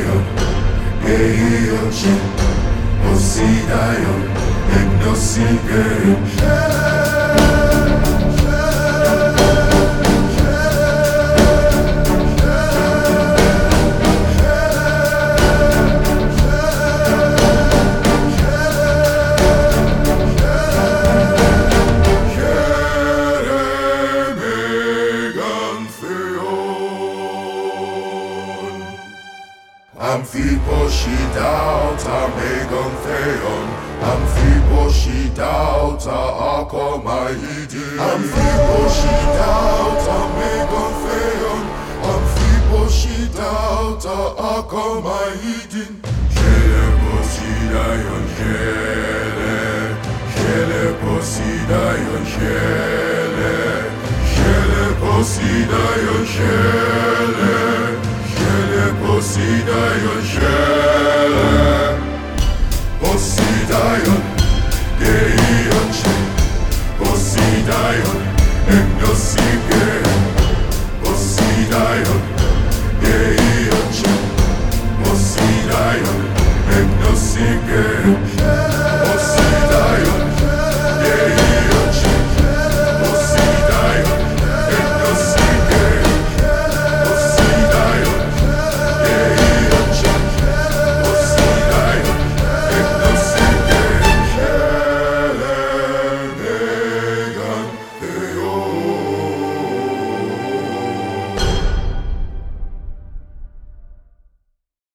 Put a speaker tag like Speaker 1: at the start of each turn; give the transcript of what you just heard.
Speaker 1: Posidaion, Eiochen, Posidaion, Egnosigeren. Akomaidi Amphiposhidauta megontheon. Amphiposhidauta akomaidi Shele